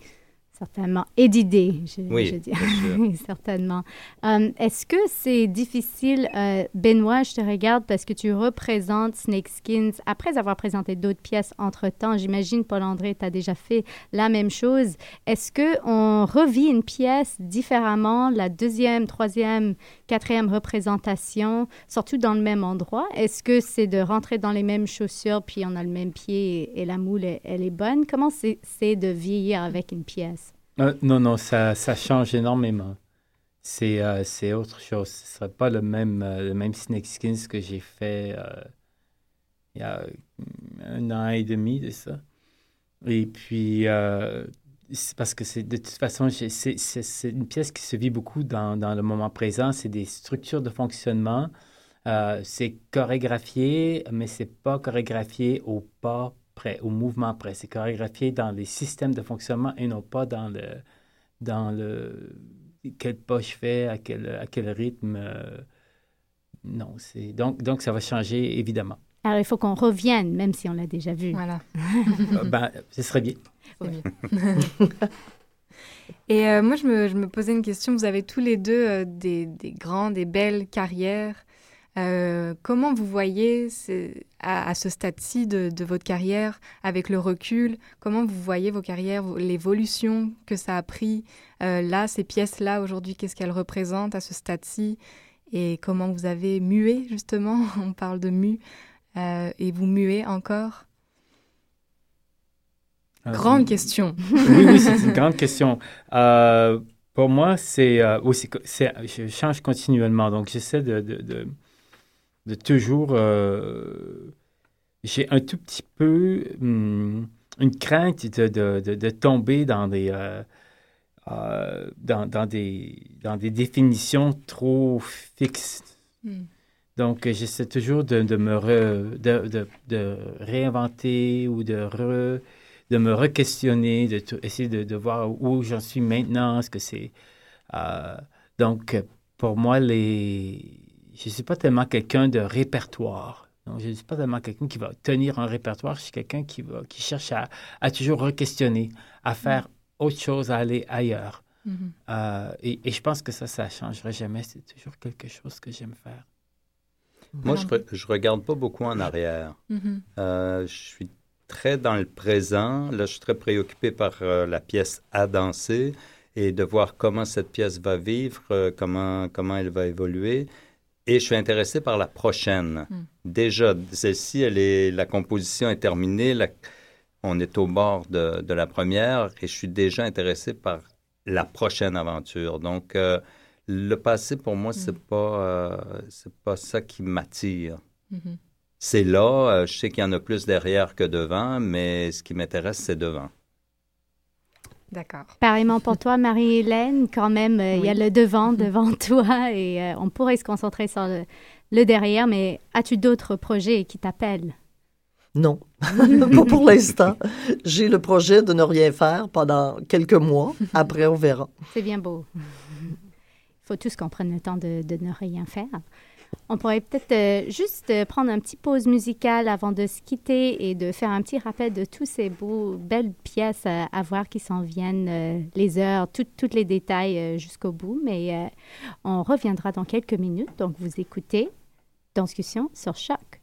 Certainement. Et d'idées, je, oui, je dis. certainement. Um, Est-ce que c'est difficile, euh, Benoît, je te regarde parce que tu représentes Snake Skins après avoir présenté d'autres pièces entre-temps. J'imagine, Paul-André, tu as déjà fait la même chose. Est-ce qu'on revit une pièce différemment, la deuxième, troisième, quatrième représentation, surtout dans le même endroit? Est-ce que c'est de rentrer dans les mêmes chaussures, puis on a le même pied et, la moule, elle, est bonne? Comment c'est de vieillir avec une pièce? Euh, non, non, ça, ça change énormément. C'est euh, autre chose. Ce ne serait pas le même, euh, le même que j'ai fait il y a un an et demi de ça. Et puis, c'est parce que c'est de toute façon, c'est une pièce qui se vit beaucoup dans, dans le moment présent. C'est des structures de fonctionnement. c'est chorégraphié, mais c'est pas chorégraphié au pas près, au mouvement près. C'est chorégraphié dans les systèmes de fonctionnement et non pas dans le, dans le quel pas je fais, à quel, à quel rythme. Euh, non, c'est donc, donc ça va changer évidemment. Alors il faut qu'on revienne, même si on l'a déjà vu. Voilà. Euh, ben, ce serait bien. Et euh, moi, je me, je me, posais une question. Vous avez tous les deux euh, des, des grandes et belles carrières. Euh, comment vous voyez à, à, ce stade-ci de, de, votre carrière, avec le recul, comment vous voyez vos carrières, l'évolution que ça a pris là, ces pièces-là aujourd'hui, qu'est-ce qu'elles représentent à ce stade-ci? Et comment vous avez mué justement, on parle de mu, et vous muez encore? Grande question. oui, oui, c'est une grande question. Euh, pour moi, c'est aussi, je change continuellement, donc j'essaie de, de, de, de toujours. Euh, j'ai un tout petit peu hum, une crainte de, de, de, tomber dans des, euh, euh, dans, dans, des, dans des définitions trop fixes. Mm. Donc, j'essaie toujours de, de me re, de, de, réinventer ou de, re, de me re-questionner, de essayer de, voir où j'en suis maintenant. Est-ce que c'est. Euh, donc, pour moi, les je ne suis pas tellement quelqu'un de répertoire. Donc, je ne suis pas tellement quelqu'un qui va tenir un répertoire. Je suis quelqu'un qui, va, qui cherche à, à toujours re-questionner, à faire autre chose, à aller ailleurs. Mm -hmm. euh, et, et, je pense que ça, ça ne changerait jamais. C'est toujours quelque chose que j'aime faire. Moi, je ne regarde pas beaucoup en arrière. Mm -hmm. euh, je suis très dans le présent. Là, je suis très préoccupé par euh, la pièce à danser et de voir comment cette pièce va vivre, euh, comment, comment elle va évoluer. Et je suis intéressé par la prochaine. Mm. Déjà, celle-ci, elle est, la composition est terminée. La, on est au bord de, de, la première et je suis déjà intéressé par la prochaine aventure. Donc, euh, le passé, pour moi, mm. c'est pas, euh, c'est pas ça qui m'attire. Mm -hmm. C'est là, euh, je sais qu'il y en a plus derrière que devant, mais ce qui m'intéresse, c'est devant. D'accord. Pareillement pour toi, Marie-Hélène, quand même, il oui. y a le devant devant toi et euh, on pourrait se concentrer sur le, le derrière, mais as-tu d'autres projets qui t'appellent? Non, pas pour l'instant. J'ai le projet de ne rien faire pendant quelques mois. Après, on verra. C'est bien beau. Il faut tous qu'on prenne le temps de, de ne rien faire. On pourrait peut-être euh, juste euh, prendre un petit pause musicale avant de se quitter et de faire un petit rappel de tous ces beaux, belles pièces à, à voir qui s'en viennent, euh, les heures, tous les détails euh, jusqu'au bout. Mais euh, on reviendra dans quelques minutes. Donc, vous écoutez Discussion sur Choc.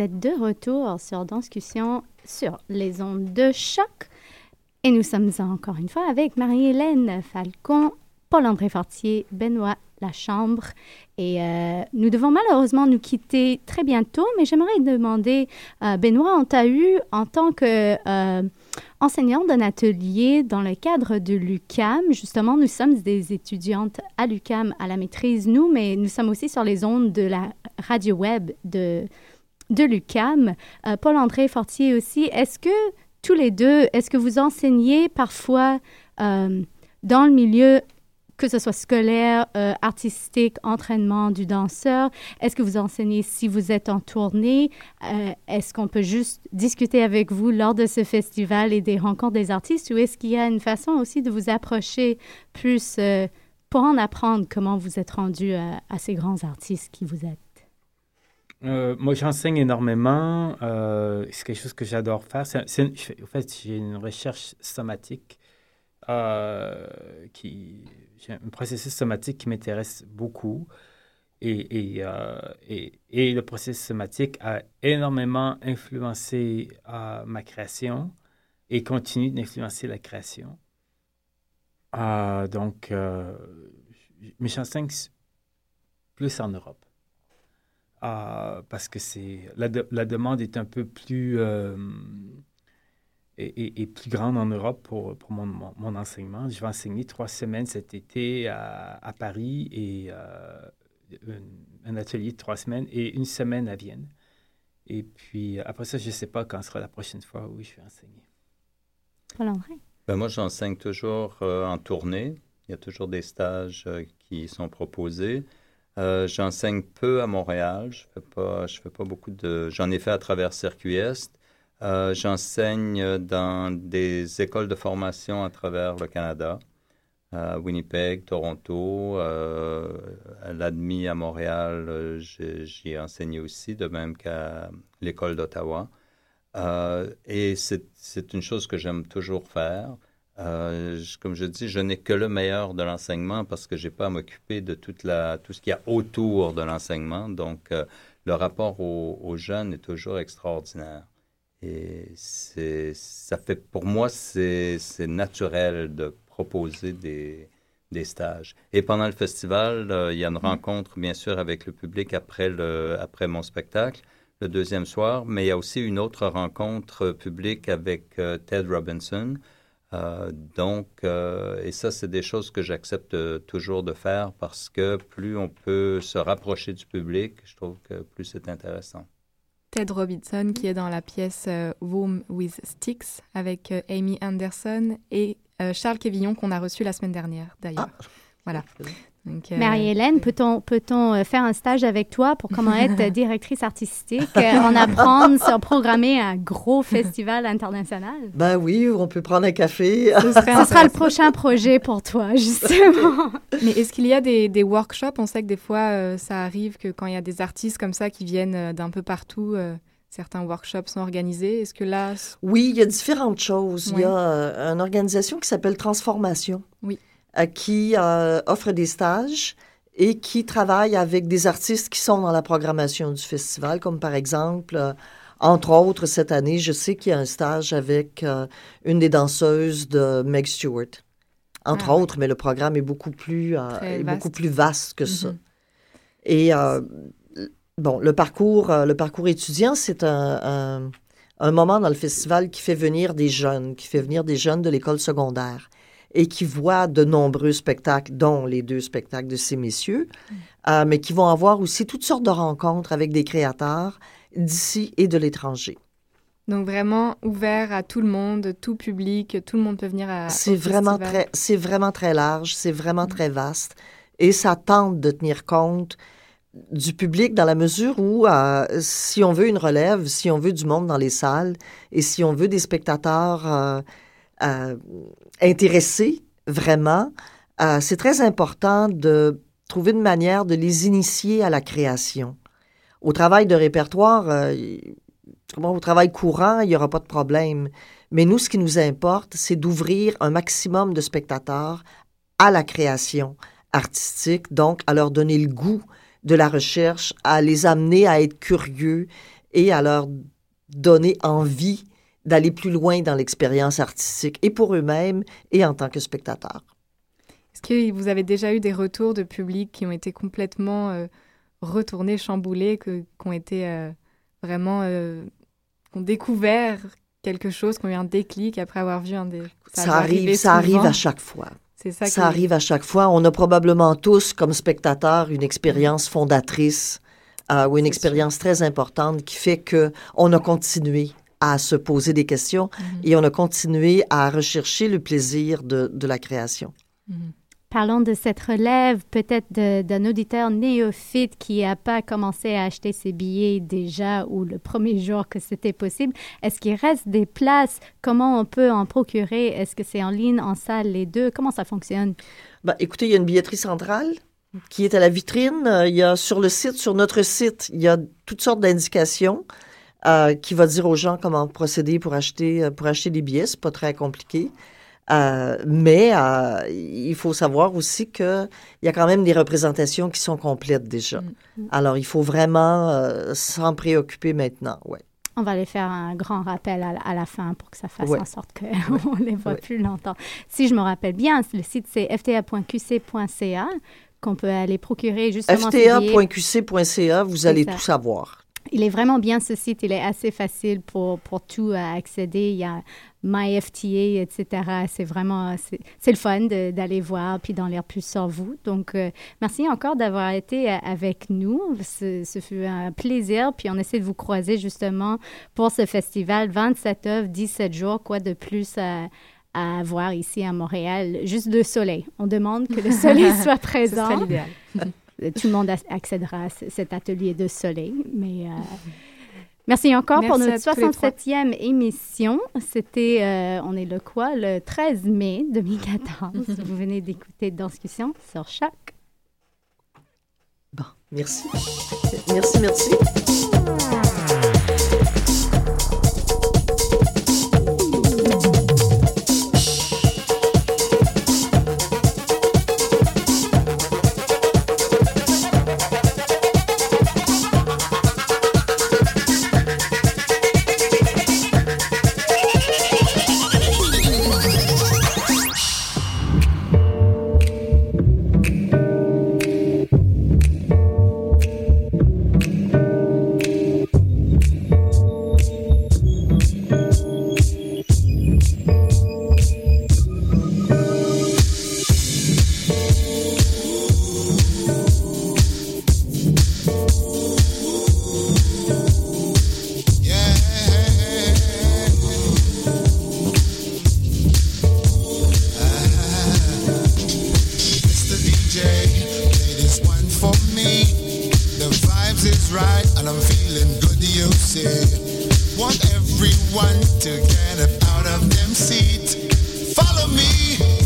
Êtes de retour sur Danscussion sur les ondes de choc. Et nous sommes encore une fois avec Marie-Hélène Falcon, Paul-André Fortier, Benoît Lachambre. Et euh, nous devons malheureusement nous quitter très bientôt, mais j'aimerais demander, euh, Benoît, on t'a eu en tant que euh, enseignant d'un atelier dans le cadre de l'UCAM. Justement, nous sommes des étudiantes à l'UCAM à la maîtrise, nous, mais nous sommes aussi sur les ondes de la radio web de de l'UCAM. Euh, Paul-André Fortier aussi. Est-ce que tous les deux, est-ce que vous enseignez parfois euh, dans le milieu, que ce soit scolaire, euh, artistique, entraînement du danseur? Est-ce que vous enseignez si vous êtes en tournée? est-ce qu'on peut juste discuter avec vous lors de ce festival et des rencontres des artistes? Ou est-ce qu'il y a une façon aussi de vous approcher plus pour en apprendre comment vous êtes rendu à ces grands artistes qui vous êtes? Euh, moi, j'enseigne énormément. Euh, c'est quelque chose que j'adore faire. En fait, j'ai une recherche somatique euh, qui, j'ai un processus somatique qui m'intéresse beaucoup. Et, et, et, et, le processus somatique a énormément influencé ma création et continue d'influencer la création. donc, mais j'enseigne plus en Europe. Ah, parce que c'est la, la, demande est un peu plus euh, et, plus grande en Europe pour, pour mon, mon, enseignement. Je vais enseigner trois semaines cet été à, à Paris et euh, un, atelier de trois semaines et une semaine à Vienne. Et puis après ça, je ne sais pas quand sera la prochaine fois où je vais enseigner. Ben moi, j'enseigne toujours euh, en tournée. Il y a toujours des stages qui sont proposés. Euh, j'enseigne peu à Montréal. Je fais pas, beaucoup de. J'en ai fait à travers Circuit Est. Euh, j'enseigne dans des écoles de formation à travers le Canada, à Winnipeg, Toronto, euh, à l'ADMI à Montréal, j'y ai enseigné aussi, de même qu'à l'école d'Ottawa. et c'est une chose que j'aime toujours faire. Euh, comme je dis, je n'ai que le meilleur de l'enseignement parce que je n'ai pas à m'occuper de toute la, tout ce qu'il y a autour de l'enseignement. Donc, euh, le rapport aux, jeunes est toujours extraordinaire. Et ça fait, pour moi, c'est, naturel de proposer des, des stages. Et pendant le festival, euh, il y a une mm. rencontre, bien sûr, avec le public après, le, après mon spectacle, le deuxième soir, mais il y a aussi une autre rencontre publique avec euh, Ted Robinson. Euh, donc, et ça, c'est des choses que j'accepte toujours de faire parce que plus on peut se rapprocher du public, je trouve que plus c'est intéressant. Ted Robinson, qui est dans la pièce Room with Sticks avec Amy Anderson et euh, Charles Quévillon qu'on a reçu la semaine dernière d'ailleurs. Ah. Voilà. Euh, Marie-Hélène, peut-on peut euh, faire un stage avec toi pour comment être directrice artistique, en apprendre sur programmer un gros festival international? Ben oui, on peut prendre un café. Ce, sera le prochain projet pour toi, justement. Mais est-ce qu'il y a des, des, workshops? On sait que des fois, ça arrive que quand il y a des artistes comme ça qui viennent d'un peu partout, certains workshops sont organisés. Est-ce que là... Oui, il y a différentes choses. Il y a euh, une organisation qui s'appelle Transformation, oui. Euh, qui euh, offre des stages et qui travaille avec des artistes qui sont dans la programmation du festival, comme par exemple... Entre autres, cette année, je sais qu'il y a un stage avec une des danseuses de Meg Stewart. Entre ah, autres, mais le programme est beaucoup plus, est beaucoup plus vaste que ça. Mm-hmm. Et Bon, le parcours, euh, le parcours étudiant, c'est un, moment dans le festival qui fait venir des jeunes, qui fait venir des jeunes de l'école secondaire et qui voient de nombreux spectacles, dont les deux spectacles de ces messieurs, euh, mais qui vont avoir aussi toutes sortes de rencontres avec des créateurs d'ici et de l'étranger. Donc vraiment ouvert à tout le monde, tout public, tout le monde peut venir à. C'est vraiment très, c'est vraiment très large, c'est vraiment mm. très vaste, et ça tente de tenir compte du public dans la mesure où euh, si on veut une relève, si on veut du monde dans les salles et si on veut des spectateurs euh, euh, intéressés vraiment, c'est très important de trouver une manière de les initier à la création. Au travail de répertoire, au travail courant, il n'y aura pas de problème. Mais nous, ce qui nous importe, c'est d'ouvrir un maximum de spectateurs à la création artistique, donc à leur donner le goût de la recherche, à les amener à être curieux et à leur donner envie d'aller plus loin dans l'expérience artistique, et pour eux-mêmes, et en tant que spectateurs. Est-ce que vous avez déjà eu des retours de public qui ont été complètement euh, retournés, chamboulés, qui ont été euh, vraiment... Euh, ont découvert quelque chose, qui ont eu un déclic après avoir vu un des... Ça, arrive, ça arrive à chaque fois. Ça, arrive à chaque fois. On a probablement tous, comme spectateurs, une expérience fondatrice euh, ou une expérience très importante qui fait que on a continué à se poser des questions mm-hmm. et on a continué à rechercher le plaisir de, de la création. Mm-hmm. Parlons de cette relève, peut-être d'un auditeur néophyte qui n'a pas commencé à acheter ses billets déjà ou le premier jour que c'était possible. Est-ce qu'il reste des places? Comment on peut en procurer? Est-ce que c'est en ligne, en salle, les deux? Comment ça fonctionne? Ben, écoutez, il y a une billetterie centrale qui est à la vitrine. Il y a sur le site, sur notre site, il y a toutes sortes d'indications. Euh, qui va dire aux gens comment procéder pour acheter, pour acheter des billets. C'est pas très compliqué. Euh, mais euh, il faut savoir aussi qu'il y a quand même des représentations qui sont complètes déjà. Mm, mm. Alors, il faut vraiment euh, s'en préoccuper maintenant, ouais. On va aller faire un grand rappel à, la fin pour que ça fasse en sorte qu'on ne les voit plus longtemps. Si je me rappelle bien, le site c'est fta.qc.ca qu'on peut aller procurer justement. fta.qc.ca, vous allez tout savoir. Il est vraiment bien ce site, il est assez facile pour, pour tout accéder. Il y a MyFTA, etc. C'est vraiment, c'est le fun d'aller voir puis d'en lire plus sur vous. Donc, euh, merci encore d'avoir été euh, avec nous. Ce, fut un plaisir. Puis on essaie de vous croiser justement pour ce festival. 27 œuvres, 17 jours, quoi de plus à, à voir ici à Montréal? Juste le soleil. On demande que le soleil soit présent. Ce l'idéal. Tout le monde accédera à cet atelier de soleil, mais... Euh, Merci encore pour notre 67e émission. C'était, euh, on est le quoi, le 13 mai 2014. Vous venez d'écouter Discussion sur Choc. Bon, merci. Merci, merci. and I'm feeling good, you see. Want everyone to get up out of them seat. Follow me.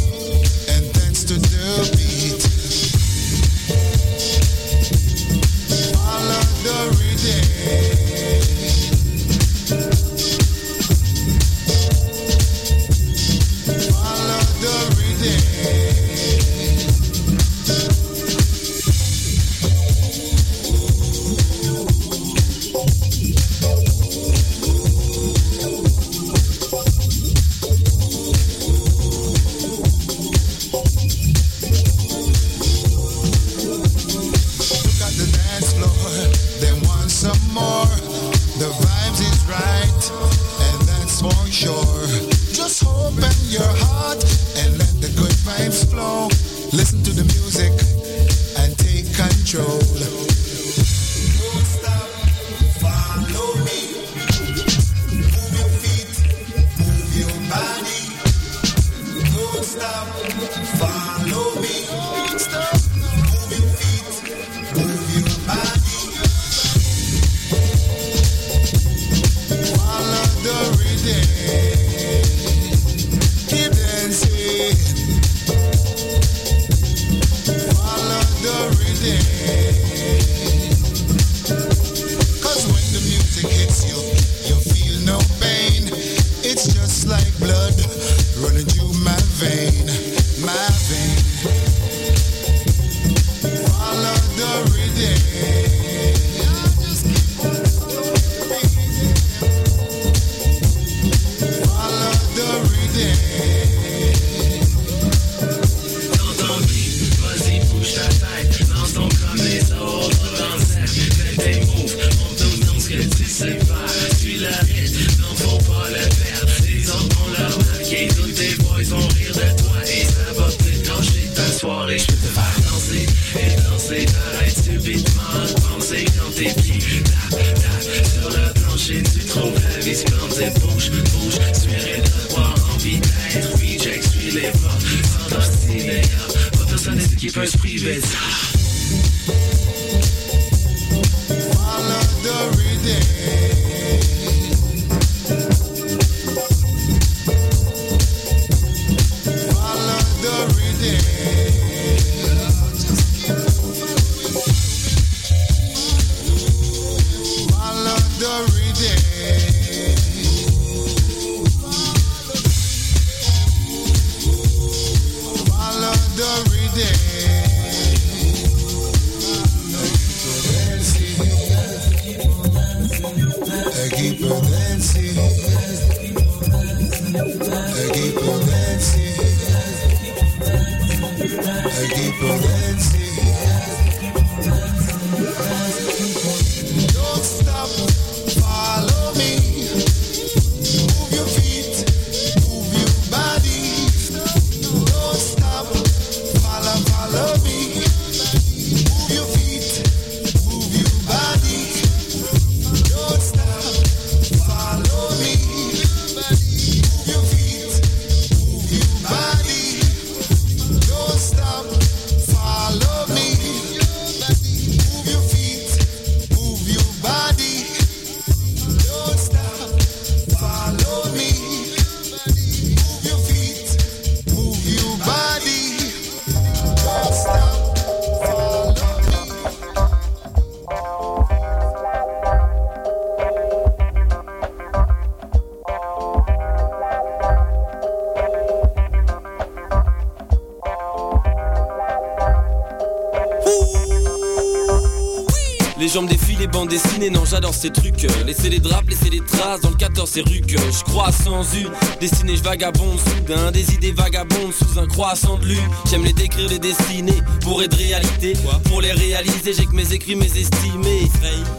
jambes défilent les bandes dessinées non j'adore ces trucs. Laisser les draps, laisser les traces dans le 14 c'est rue que je crois sans une Destinée je vagabonde. Soudain Des idées vagabondes sous un croissant de lune. J'aime les décrire, les dessiner Pour être réalité. Pour les réaliser j'ai que mes écrits, mes estimés.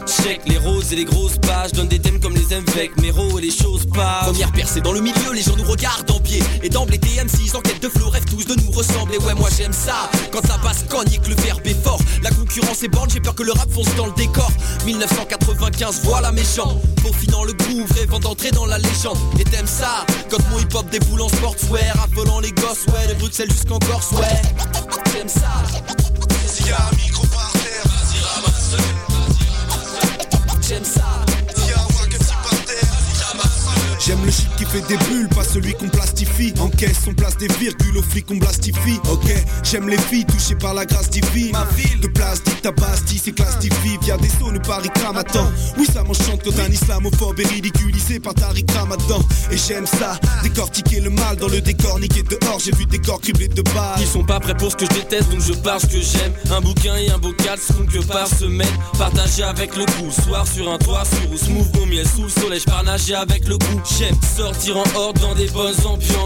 Check les roses et les grosses pages Donne des thèmes comme les avec mes et les choses pas Première percée dans le milieu, les gens nous regardent en pied. Et d'emblée TM6 en quête de flow tous de nous ressembler. Ouais moi j'aime ça. Quand ça passe cogne et que le verbe est fort. La concurrence est bonne, j'ai peur que le rap fonce dans le décor 1995 voilà méchant Peaufinant le groove, rêvant d'entrer dans la légende. Et t'aimes ça Quand mon hip hop déboule en sportswear Affolant les gosses ouais. De Bruxelles jusqu'en Corse ouais. T'aimes ça fait des bulles, pas celui qu'on plastifie. En caisse, on place des virgules, aux flics on blastifie. Ok, j'aime les filles touchées par la grâce divine. Ma ville de plastique, ta Bastille, c'est classifié. Via des zones Paris attends. Oui, ça m'enchante quand un islamophobe est ridiculisé par Tariq Ramadan. Et j'aime ça, décortiquer le mal dans le décor, niquer dehors. J'ai vu des corps criblés de balles. Ils sont pas prêts pour ce que je déteste, donc je parle ce que j'aime. Un bouquin et un bocal seront que par semaine. Partagé avec le coup, soir sur un toit, sur ou smooth au miel, sous le soleil, je nager avec le coup. J'aime sortir en horde dans des bonnes ambiances.